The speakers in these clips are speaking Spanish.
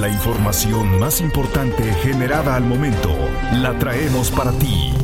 La información más importante generada al momento la traemos para ti.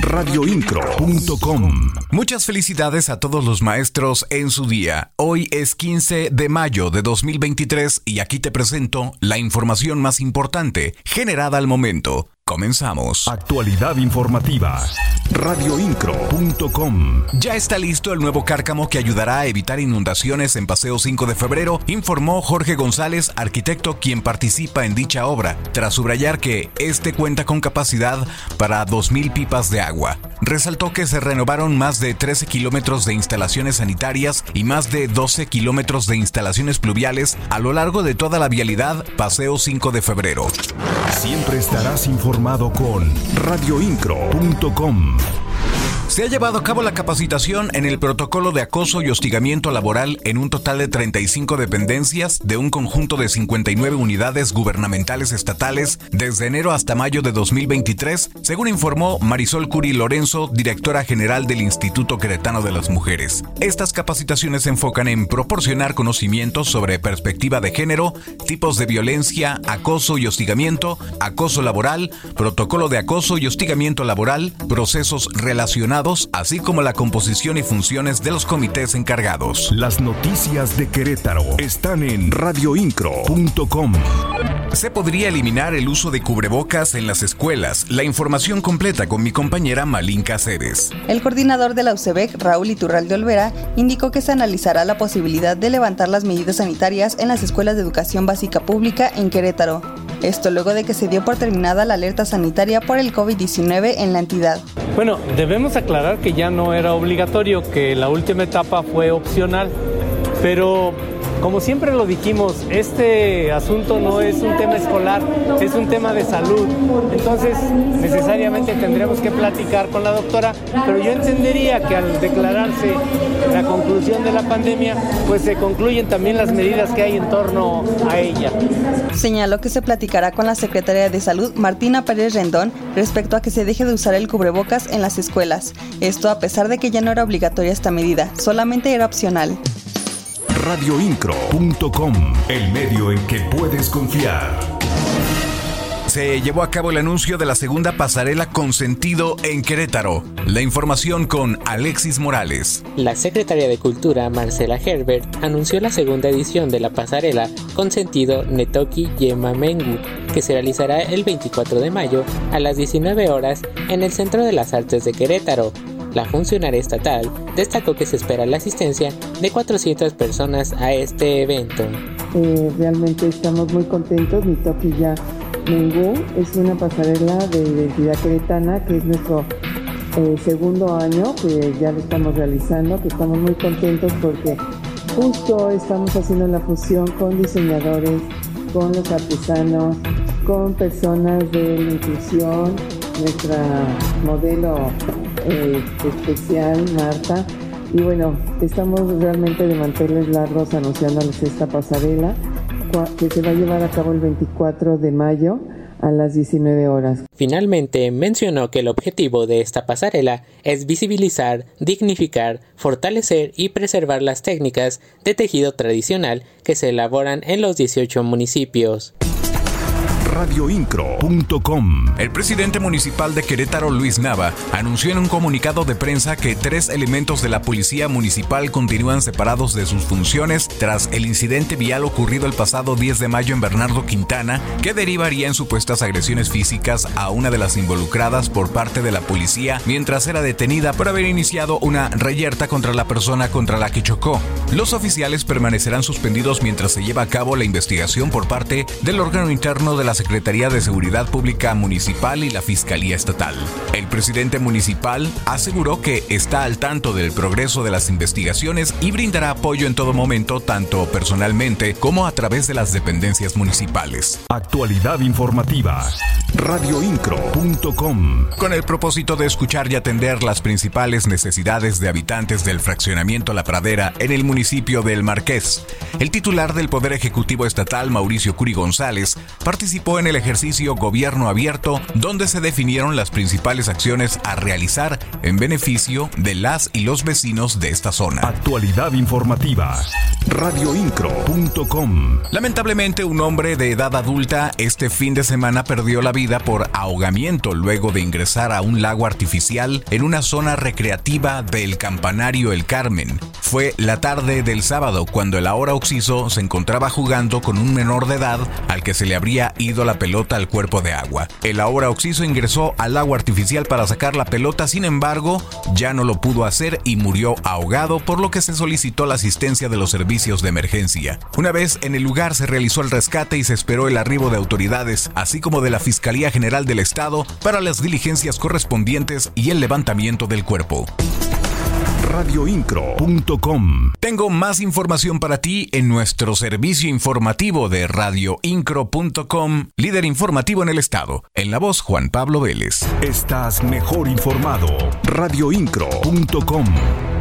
Radioincro.com Muchas felicidades a todos los maestros en su día. Hoy es 15 de mayo de 2023 y aquí te presento la información más importante generada al momento. Comenzamos. Actualidad informativa. Radioincro.com Ya está listo el nuevo cárcamo que ayudará a evitar inundaciones en Paseo 5 de febrero, informó Jorge González, arquitecto quien participa en dicha obra, tras subrayar que este cuenta con capacidad para 2.000 pipas de agua. Resaltó que se renovaron más de 13 kilómetros de instalaciones sanitarias y más de 12 kilómetros de instalaciones pluviales a lo largo de toda la vialidad Paseo 5 de febrero. Siempre estarás informado con radioincro.com. Se ha llevado a cabo la capacitación en el protocolo de acoso y hostigamiento laboral en un total de 35 dependencias de un conjunto de 59 unidades gubernamentales estatales desde enero hasta mayo de 2023, según informó Marisol Curi Lorenzo, directora general del Instituto Queretano de las Mujeres. Estas capacitaciones se enfocan en proporcionar conocimientos sobre perspectiva de género, tipos de violencia, acoso y hostigamiento, acoso laboral, protocolo de acoso y hostigamiento laboral, procesos relacionados así como la composición y funciones de los comités encargados. Las noticias de Querétaro están en radioincro.com. Se podría eliminar el uso de cubrebocas en las escuelas. La información completa con mi compañera Malinka Cedes. El coordinador de la UCEBEC, Raúl Iturralde Olvera, indicó que se analizará la posibilidad de levantar las medidas sanitarias en las escuelas de educación básica pública en Querétaro. Esto luego de que se dio por terminada la alerta sanitaria por el COVID-19 en la entidad. Bueno, debemos aclarar que ya no era obligatorio, que la última etapa fue opcional, pero como siempre lo dijimos, este asunto no es un tema escolar, es un tema de salud. Entonces, necesariamente tendremos que platicar con la doctora, pero yo entendería que al declararse la conclusión de la pandemia, pues se concluyen también las medidas que hay en torno a ella. Señaló que se platicará con la secretaria de Salud, Martina Pérez Rendón, respecto a que se deje de usar el cubrebocas en las escuelas. Esto a pesar de que ya no era obligatoria esta medida, solamente era opcional radioincro.com, el medio en que puedes confiar. Se llevó a cabo el anuncio de la segunda pasarela Consentido en Querétaro. La información con Alexis Morales. La secretaria de Cultura, Marcela Herbert, anunció la segunda edición de la pasarela Consentido Netoki Yemamengu, que se realizará el 24 de mayo a las 19 horas en el Centro de las Artes de Querétaro. La funcionaria estatal destacó que se espera la asistencia de 400 personas a este evento. Eh, realmente estamos muy contentos. Mitoki ya Mengu es una pasarela de identidad queretana que es nuestro eh, segundo año que ya lo estamos realizando, que estamos muy contentos porque justo estamos haciendo la fusión con diseñadores, con los artesanos, con personas de la inclusión, nuestra modelo eh, especial, Marta. Y bueno, estamos realmente de mantenerles largos anunciándoles esta pasarela que se va a llevar a cabo el 24 de mayo a las 19 horas. Finalmente, mencionó que el objetivo de esta pasarela es visibilizar, dignificar, fortalecer y preservar las técnicas de tejido tradicional que se elaboran en los 18 municipios radioincro.com. El presidente municipal de Querétaro, Luis Nava, anunció en un comunicado de prensa que tres elementos de la policía municipal continúan separados de sus funciones tras el incidente vial ocurrido el pasado 10 de mayo en Bernardo Quintana, que derivaría en supuestas agresiones físicas a una de las involucradas por parte de la policía mientras era detenida por haber iniciado una reyerta contra la persona contra la que chocó. Los oficiales permanecerán suspendidos mientras se lleva a cabo la investigación por parte del órgano interno de la Secretaría de Seguridad Pública Municipal y la Fiscalía Estatal. El presidente municipal aseguró que está al tanto del progreso de las investigaciones y brindará apoyo en todo momento, tanto personalmente como a través de las dependencias municipales. Actualidad informativa. Radioincro.com. Con el propósito de escuchar y atender las principales necesidades de habitantes del fraccionamiento La Pradera en el municipio del Marqués, el titular del Poder Ejecutivo Estatal, Mauricio Curi González, participó participó en el ejercicio Gobierno Abierto, donde se definieron las principales acciones a realizar en beneficio de las y los vecinos de esta zona. Actualidad informativa. Radioincro.com. Lamentablemente, un hombre de edad adulta este fin de semana perdió la vida por ahogamiento luego de ingresar a un lago artificial en una zona recreativa del campanario El Carmen. Fue la tarde del sábado cuando el ahora occiso se encontraba jugando con un menor de edad al que se le habría ido la pelota al cuerpo de agua. El ahora occiso ingresó al agua artificial para sacar la pelota, sin embargo, ya no lo pudo hacer y murió ahogado, por lo que se solicitó la asistencia de los servicios de emergencia. Una vez en el lugar se realizó el rescate y se esperó el arribo de autoridades, así como de la Fiscalía General del Estado, para las diligencias correspondientes y el levantamiento del cuerpo radioincro.com. Tengo más información para ti en nuestro servicio informativo de radioincro.com, líder informativo en el estado. En la voz Juan Pablo Vélez. Estás mejor informado. radioincro.com.